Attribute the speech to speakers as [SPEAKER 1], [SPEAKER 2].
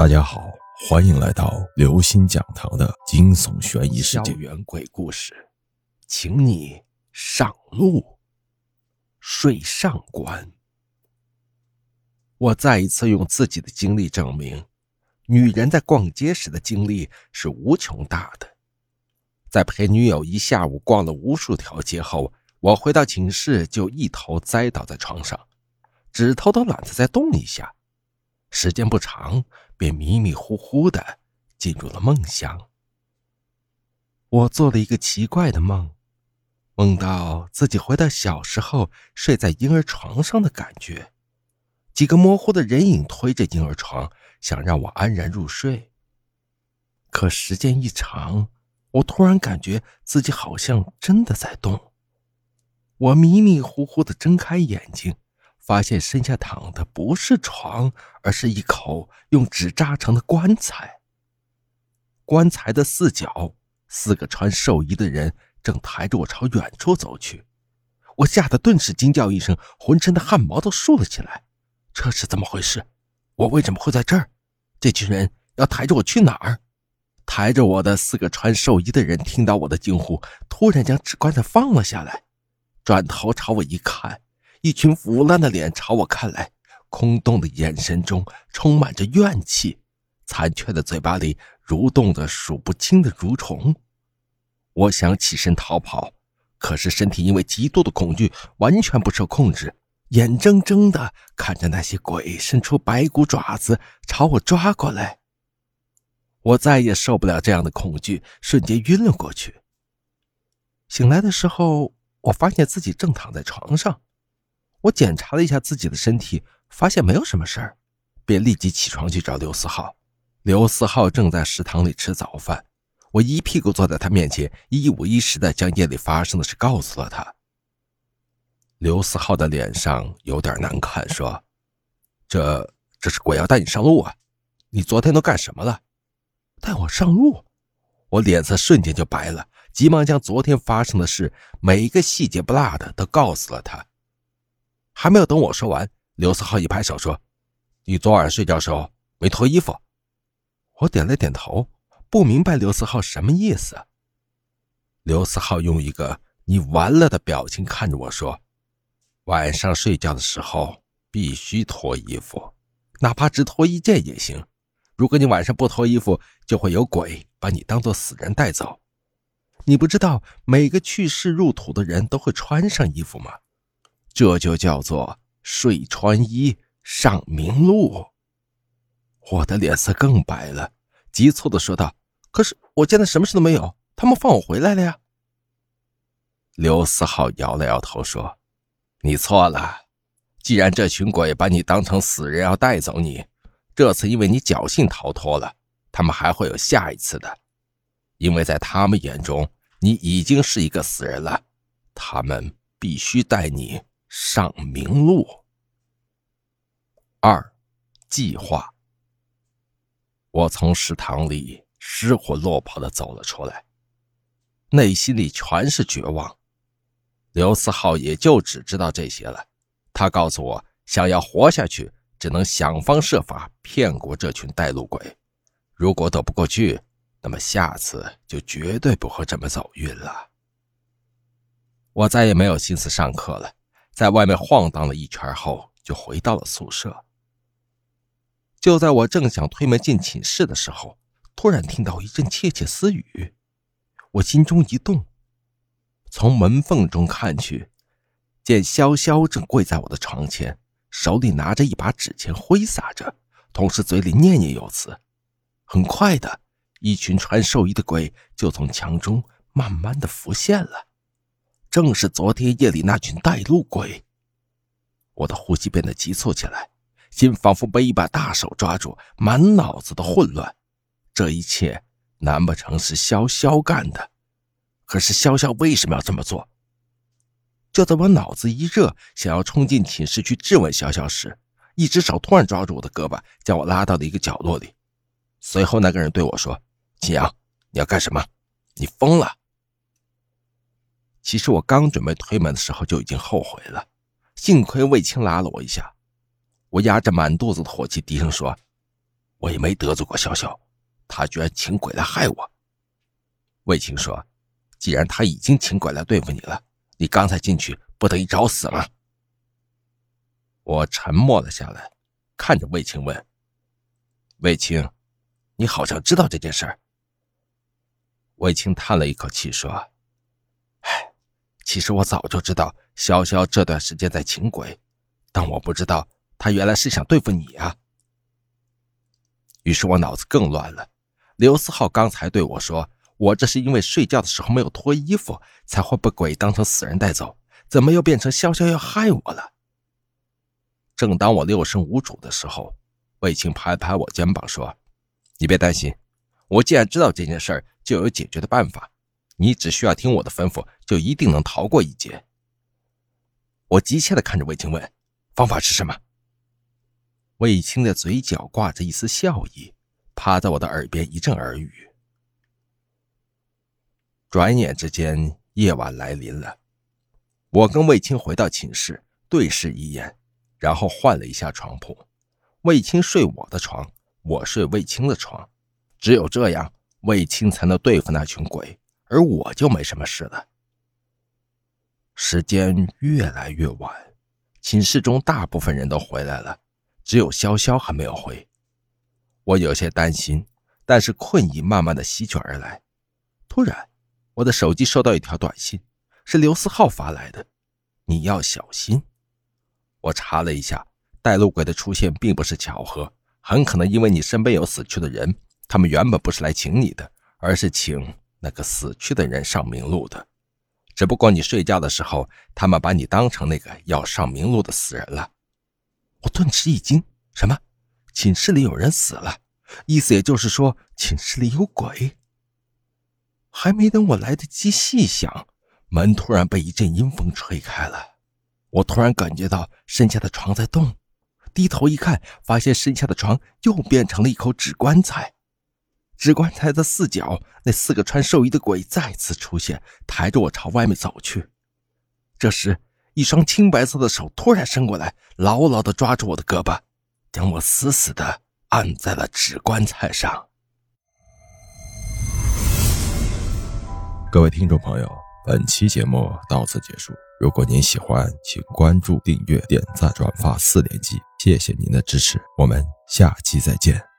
[SPEAKER 1] 大家好，欢迎来到刘星讲堂的惊悚悬疑世界。
[SPEAKER 2] 校园鬼故事，请你上路。睡上关。我再一次用自己的经历证明，女人在逛街时的经历是无穷大的。在陪女友一下午逛了无数条街后，我回到寝室就一头栽倒在床上，指头都懒得再动一下。时间不长，便迷迷糊糊的进入了梦乡。我做了一个奇怪的梦，梦到自己回到小时候睡在婴儿床上的感觉，几个模糊的人影推着婴儿床，想让我安然入睡。可时间一长，我突然感觉自己好像真的在动。我迷迷糊糊的睁开眼睛。发现身下躺的不是床，而是一口用纸扎成的棺材。棺材的四角，四个穿寿衣的人正抬着我朝远处走去。我吓得顿时惊叫一声，浑身的汗毛都竖了起来。这是怎么回事？我为什么会在这儿？这群人要抬着我去哪儿？抬着我的四个穿寿衣的人听到我的惊呼，突然将纸棺材放了下来，转头朝我一看。一群腐烂的脸朝我看来，空洞的眼神中充满着怨气，残缺的嘴巴里蠕动着数不清的蠕虫。我想起身逃跑，可是身体因为极度的恐惧完全不受控制，眼睁睁的看着那些鬼伸出白骨爪子朝我抓过来。我再也受不了这样的恐惧，瞬间晕了过去。醒来的时候，我发现自己正躺在床上。我检查了一下自己的身体，发现没有什么事儿，便立即起床去找刘思浩。刘思浩正在食堂里吃早饭，我一屁股坐在他面前，一五一十的将夜里发生的事告诉了他。刘思浩的脸上有点难看，说：“这这是鬼要带你上路啊？你昨天都干什么了？带我上路？”我脸色瞬间就白了，急忙将昨天发生的事每一个细节不落的都告诉了他。还没有等我说完，刘思浩一拍手说：“你昨晚睡觉时候没脱衣服。”我点了点头，不明白刘思浩什么意思。刘思浩用一个“你完了”的表情看着我说：“晚上睡觉的时候必须脱衣服，哪怕只脱一件也行。如果你晚上不脱衣服，就会有鬼把你当做死人带走。你不知道每个去世入土的人都会穿上衣服吗？”这就叫做睡穿衣上明路。我的脸色更白了，急促的说道：“可是我现在什么事都没有，他们放我回来了呀。”刘思浩摇了摇头说：“你错了，既然这群鬼把你当成死人要带走你，这次因为你侥幸逃脱了，他们还会有下一次的，因为在他们眼中你已经是一个死人了，他们必须带你。”上明路。二，计划。我从食堂里失魂落魄的走了出来，内心里全是绝望。刘思浩也就只知道这些了。他告诉我，想要活下去，只能想方设法骗过这群带路鬼。如果躲不过去，那么下次就绝对不会这么走运了。我再也没有心思上课了。在外面晃荡了一圈后，就回到了宿舍。就在我正想推门进寝室的时候，突然听到一阵窃窃私语，我心中一动，从门缝中看去，见潇潇正跪在我的床前，手里拿着一把纸钱挥洒着，同时嘴里念念有词。很快的，一群穿寿衣的鬼就从墙中慢慢的浮现了。正是昨天夜里那群带路鬼。我的呼吸变得急促起来，心仿佛被一把大手抓住，满脑子的混乱。这一切难不成是潇潇干的？可是潇潇为什么要这么做？就在我脑子一热，想要冲进寝室去质问潇潇时，一只手突然抓住我的胳膊，将我拉到了一个角落里。随后，那个人对我说：“秦阳，你要干什么？你疯了！”其实我刚准备推门的时候就已经后悔了，幸亏魏青拉了我一下。我压着满肚子的火气，低声说：“我也没得罪过潇潇，他居然请鬼来害我。魏青说：“既然他已经请鬼来对付你了，你刚才进去不等于找死吗？”我沉默了下来，看着魏青问：“魏青，你好像知道这件事儿？”魏青叹了一口气说：“，其实我早就知道潇潇这段时间在请鬼，但我不知道他原来是想对付你啊。”于是我脑子更乱了。刘思浩刚才对我说：“我这是因为睡觉的时候没有脱衣服，才会被鬼当成死人带走，怎么又变成潇潇要害我了？”正当我六神无主的时候，魏青拍拍我肩膀说：“你别担心，我既然知道这件事儿，就有解决的办法。你只需要听我的吩咐，就一定能逃过一劫。”我急切地看着魏青问：“方法是什么？”魏青的嘴角挂着一丝笑意，趴在我的耳边一阵耳语。转眼之间，夜晚来临了，我跟魏青回到寝室，对视一眼。然后换了一下床铺，魏青睡我的床，我睡魏青的床，只有这样，魏青才能对付那群鬼，而我就没什么事了。时间越来越晚，寝室中大部分人都回来了，只有潇潇还没有回。我有些担心，但是困意慢慢的席卷而来。突然，我的手机收到一条短信，是刘思浩发来的：“你要小心。”我查了一下，带路鬼的出现并不是巧合，很可能因为你身边有死去的人，他们原本不是来请你的，而是请那个死去的人上明路的。只不过你睡觉的时候，他们把你当成那个要上明路的死人了。我顿时一惊，什么？寝室里有人死了？意思也就是说，寝室里有鬼？还没等我来得及细想，门突然被一阵阴风吹开了。我突然感觉到身下的床在动，低头一看，发现身下的床又变成了一口纸棺材。纸棺材的四角，那四个穿寿衣的鬼再次出现，抬着我朝外面走去。这时，一双青白色的手突然伸过来，牢牢地抓住我的胳膊，将我死死地按在了纸棺材上。
[SPEAKER 1] 各位听众朋友。本期节目到此结束。如果您喜欢，请关注、订阅、点赞、转发四连击，谢谢您的支持。我们下期再见。